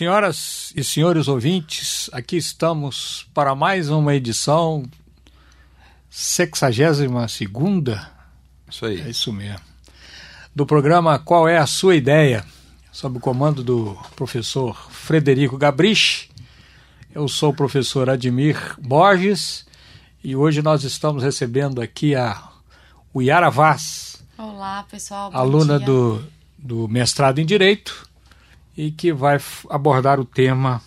Senhoras e senhores ouvintes, aqui estamos para mais uma edição 62 segunda. Isso aí. É isso mesmo. Do programa Qual é a sua ideia? Sob o comando do professor Frederico Gabrich. Eu sou o professor Admir Borges e hoje nós estamos recebendo aqui a Yara Vaz. Olá, pessoal. aluna do, do mestrado em Direito e que vai abordar o tema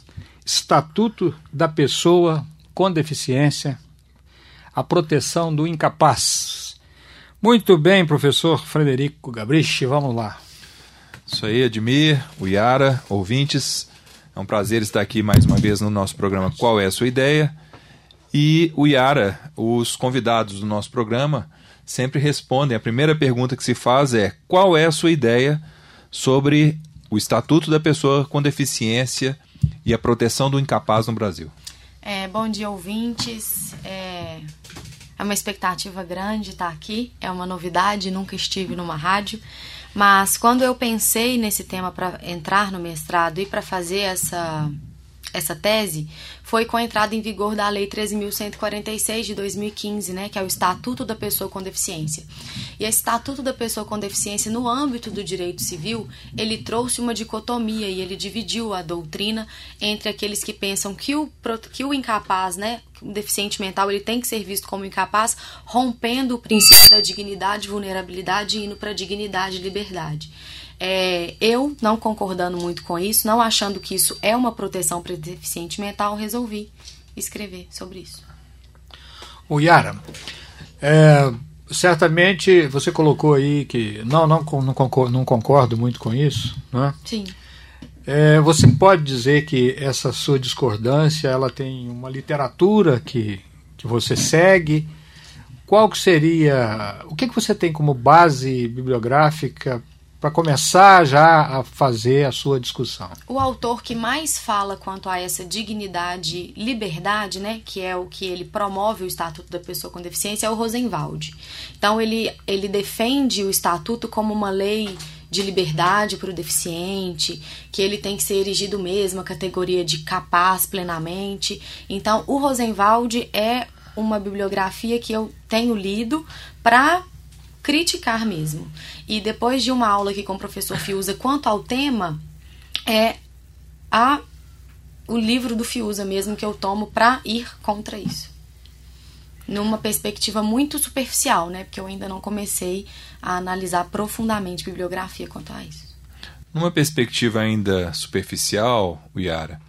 Estatuto da Pessoa com Deficiência, a proteção do incapaz. Muito bem, professor Frederico Gabrich, vamos lá. Isso aí, Admir, o Yara, ouvintes. É um prazer estar aqui mais uma vez no nosso programa Qual é a Sua Ideia? E o Yara, os convidados do nosso programa, sempre respondem. A primeira pergunta que se faz é: qual é a sua ideia sobre o Estatuto da Pessoa com Deficiência e a proteção do incapaz no Brasil. É, bom dia, ouvintes. É, é uma expectativa grande estar aqui, é uma novidade, nunca estive numa rádio. Mas quando eu pensei nesse tema para entrar no mestrado e para fazer essa essa tese foi com a entrada em vigor da Lei 13.146 de 2015, né, que é o Estatuto da Pessoa com Deficiência. E esse Estatuto da Pessoa com Deficiência, no âmbito do direito civil, ele trouxe uma dicotomia e ele dividiu a doutrina entre aqueles que pensam que o, que o incapaz, né, o deficiente mental, ele tem que ser visto como incapaz, rompendo o princípio da dignidade, vulnerabilidade e indo para dignidade e liberdade. É, eu, não concordando muito com isso, não achando que isso é uma proteção para deficiente mental, resolvi escrever sobre isso. O Yara, é, certamente você colocou aí que não, não, não, concordo, não concordo muito com isso, né? Sim. É, você pode dizer que essa sua discordância ela tem uma literatura que, que você segue? Qual que seria, o que, que você tem como base bibliográfica para começar já a fazer a sua discussão. O autor que mais fala quanto a essa dignidade, liberdade, né, que é o que ele promove o Estatuto da Pessoa com Deficiência, é o Rosenwald. Então ele, ele defende o Estatuto como uma lei de liberdade para o deficiente, que ele tem que ser erigido mesmo a categoria de capaz plenamente. Então, o Rosenwald é uma bibliografia que eu tenho lido para criticar mesmo. E depois de uma aula aqui com o professor Fiuza quanto ao tema, é a o livro do Fiuza mesmo que eu tomo para ir contra isso. Numa perspectiva muito superficial, né? Porque eu ainda não comecei a analisar profundamente bibliografia quanto a isso. Numa perspectiva ainda superficial, Yara,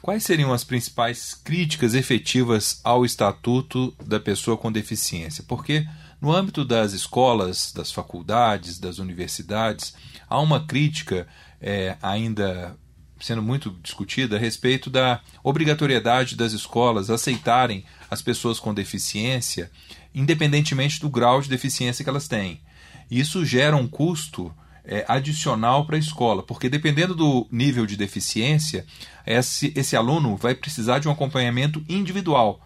quais seriam as principais críticas efetivas ao Estatuto da Pessoa com Deficiência? Porque no âmbito das escolas, das faculdades, das universidades, há uma crítica é, ainda sendo muito discutida a respeito da obrigatoriedade das escolas aceitarem as pessoas com deficiência, independentemente do grau de deficiência que elas têm. Isso gera um custo é, adicional para a escola, porque dependendo do nível de deficiência, esse, esse aluno vai precisar de um acompanhamento individual.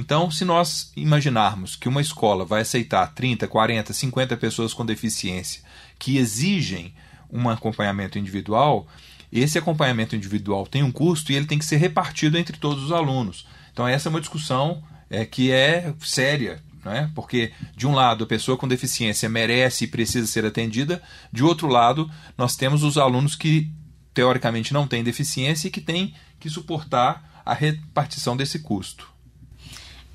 Então, se nós imaginarmos que uma escola vai aceitar 30, 40, 50 pessoas com deficiência que exigem um acompanhamento individual, esse acompanhamento individual tem um custo e ele tem que ser repartido entre todos os alunos. Então, essa é uma discussão é, que é séria, é? porque, de um lado, a pessoa com deficiência merece e precisa ser atendida, de outro lado, nós temos os alunos que, teoricamente, não têm deficiência e que têm que suportar a repartição desse custo.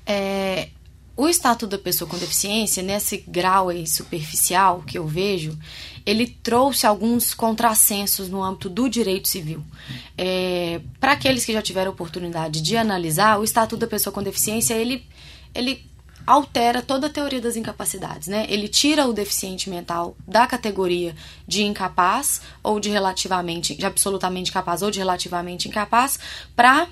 É, o Estatuto da Pessoa com Deficiência, nesse grau aí superficial que eu vejo, ele trouxe alguns contrassensos no âmbito do direito civil. É, Para aqueles que já tiveram oportunidade de analisar, o Estatuto da Pessoa com Deficiência, ele, ele altera toda a teoria das incapacidades, né? Ele tira o deficiente mental da categoria de incapaz ou de relativamente, de absolutamente capaz ou de relativamente incapaz, para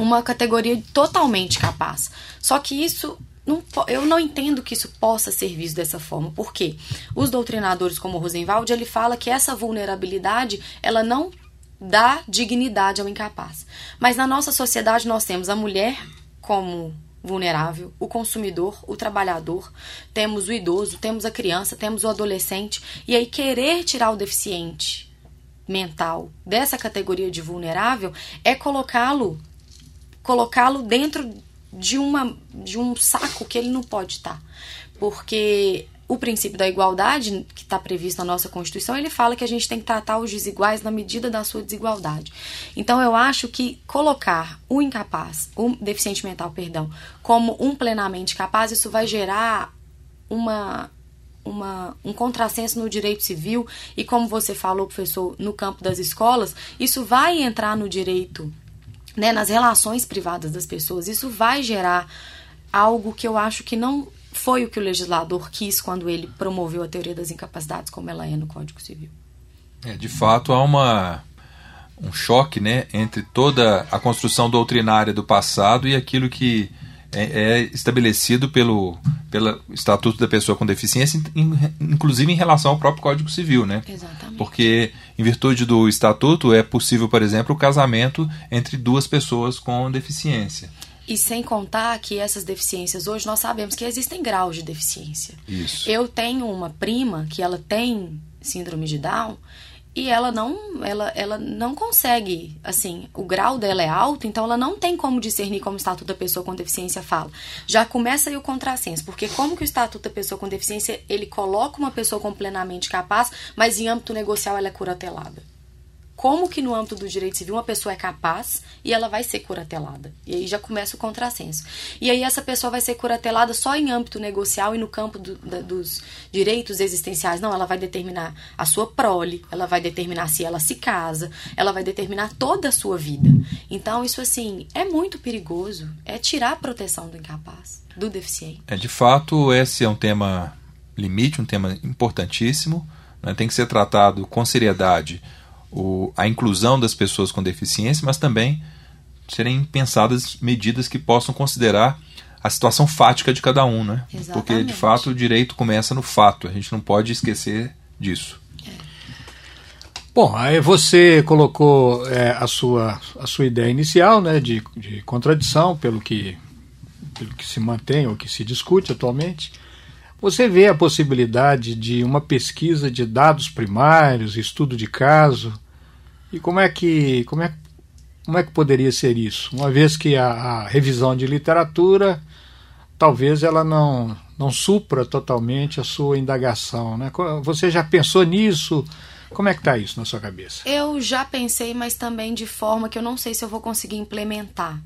uma categoria totalmente capaz. Só que isso não, eu não entendo que isso possa ser visto dessa forma, porque os doutrinadores como Rosenwald, ele fala que essa vulnerabilidade, ela não dá dignidade ao incapaz. Mas na nossa sociedade nós temos a mulher como vulnerável, o consumidor, o trabalhador, temos o idoso, temos a criança, temos o adolescente, e aí querer tirar o deficiente mental dessa categoria de vulnerável é colocá-lo colocá-lo dentro de uma de um saco que ele não pode estar. Porque o princípio da igualdade, que está previsto na nossa Constituição, ele fala que a gente tem que tratar os desiguais na medida da sua desigualdade. Então, eu acho que colocar o incapaz, o deficiente mental, perdão, como um plenamente capaz, isso vai gerar uma, uma, um contrassenso no direito civil e, como você falou, professor, no campo das escolas, isso vai entrar no direito, né, nas relações privadas das pessoas, isso vai gerar algo que eu acho que não foi o que o legislador quis quando ele promoveu a teoria das incapacidades como ela é no Código Civil. É, de fato, há uma, um choque né, entre toda a construção doutrinária do passado e aquilo que é, é estabelecido pelo, pelo Estatuto da Pessoa com Deficiência, inclusive em relação ao próprio Código Civil. Né? Exatamente. Porque, em virtude do Estatuto, é possível, por exemplo, o casamento entre duas pessoas com deficiência. E sem contar que essas deficiências, hoje nós sabemos que existem graus de deficiência. Isso. Eu tenho uma prima que ela tem síndrome de Down e ela não ela, ela não consegue assim o grau dela é alto então ela não tem como discernir como o estatuto da pessoa com deficiência fala. Já começa aí o contrassenso porque como que o estatuto da pessoa com deficiência ele coloca uma pessoa como plenamente capaz mas em âmbito negocial ela é curatelada como que no âmbito do direito civil uma pessoa é capaz e ela vai ser curatelada. E aí já começa o contrassenso. E aí essa pessoa vai ser curatelada só em âmbito negocial e no campo do, da, dos direitos existenciais. Não, ela vai determinar a sua prole, ela vai determinar se ela se casa, ela vai determinar toda a sua vida. Então isso assim é muito perigoso, é tirar a proteção do incapaz, do deficiente. É de fato esse é um tema limite, um tema importantíssimo, né? tem que ser tratado com seriedade o, a inclusão das pessoas com deficiência, mas também serem pensadas medidas que possam considerar a situação fática de cada um, né? Exatamente. Porque de fato o direito começa no fato, a gente não pode esquecer disso. É. Bom, aí você colocou é, a, sua, a sua ideia inicial né, de, de contradição pelo que, pelo que se mantém ou que se discute atualmente. Você vê a possibilidade de uma pesquisa de dados primários, estudo de caso? E como é que, como é, como é que poderia ser isso? Uma vez que a, a revisão de literatura talvez ela não, não supra totalmente a sua indagação. Né? Você já pensou nisso? Como é que está isso na sua cabeça? Eu já pensei, mas também de forma que eu não sei se eu vou conseguir implementar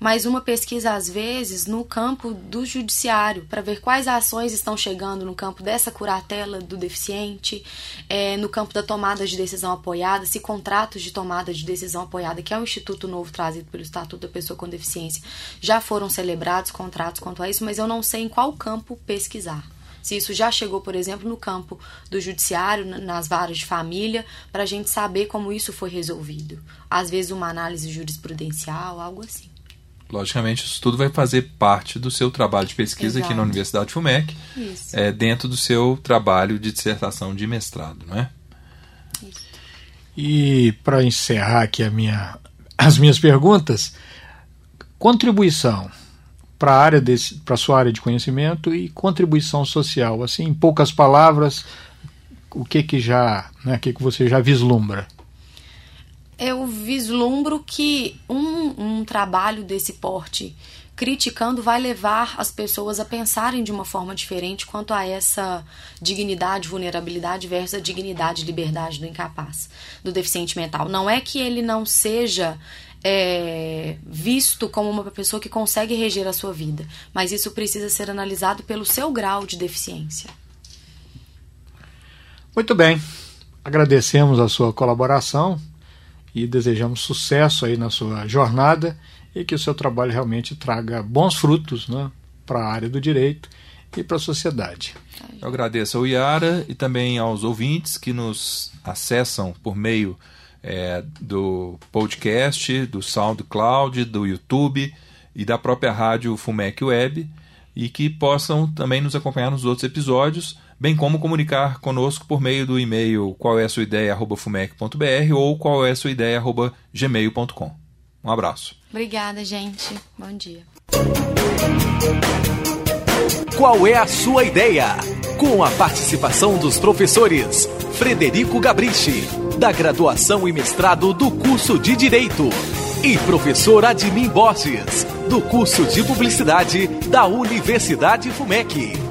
mas uma pesquisa às vezes no campo do judiciário para ver quais ações estão chegando no campo dessa curatela do deficiente, é, no campo da tomada de decisão apoiada, se contratos de tomada de decisão apoiada, que é um instituto novo trazido pelo Estatuto da Pessoa com Deficiência, já foram celebrados contratos quanto a isso, mas eu não sei em qual campo pesquisar se isso já chegou, por exemplo, no campo do judiciário, nas varas de família, para a gente saber como isso foi resolvido. Às vezes, uma análise jurisprudencial, algo assim. Logicamente, isso tudo vai fazer parte do seu trabalho de pesquisa Exato. aqui na Universidade FUMEC, é, dentro do seu trabalho de dissertação de mestrado, não é? Isso. E para encerrar aqui a minha, as minhas perguntas, contribuição para a área para sua área de conhecimento e contribuição social, assim, em poucas palavras, o que que já, né, o que que você já vislumbra? Eu vislumbro que um, um trabalho desse porte criticando vai levar as pessoas a pensarem de uma forma diferente quanto a essa dignidade, vulnerabilidade versus a dignidade e liberdade do incapaz, do deficiente mental. Não é que ele não seja é, visto como uma pessoa que consegue reger a sua vida, mas isso precisa ser analisado pelo seu grau de deficiência. Muito bem, agradecemos a sua colaboração e desejamos sucesso aí na sua jornada e que o seu trabalho realmente traga bons frutos né, para a área do direito e para a sociedade. Eu agradeço ao Iara e também aos ouvintes que nos acessam por meio é, do podcast, do SoundCloud, do YouTube e da própria rádio Fumec Web e que possam também nos acompanhar nos outros episódios, bem como comunicar conosco por meio do e-mail qual é a sua ideia fumec.br ou qual é a sua ideia gmail.com. Um abraço. Obrigada, gente. Bom dia. Qual é a sua ideia? Com a participação dos professores Frederico Gabrichi, da graduação e mestrado do curso de Direito, e professor Admin Borges, do curso de Publicidade da Universidade FUMEC.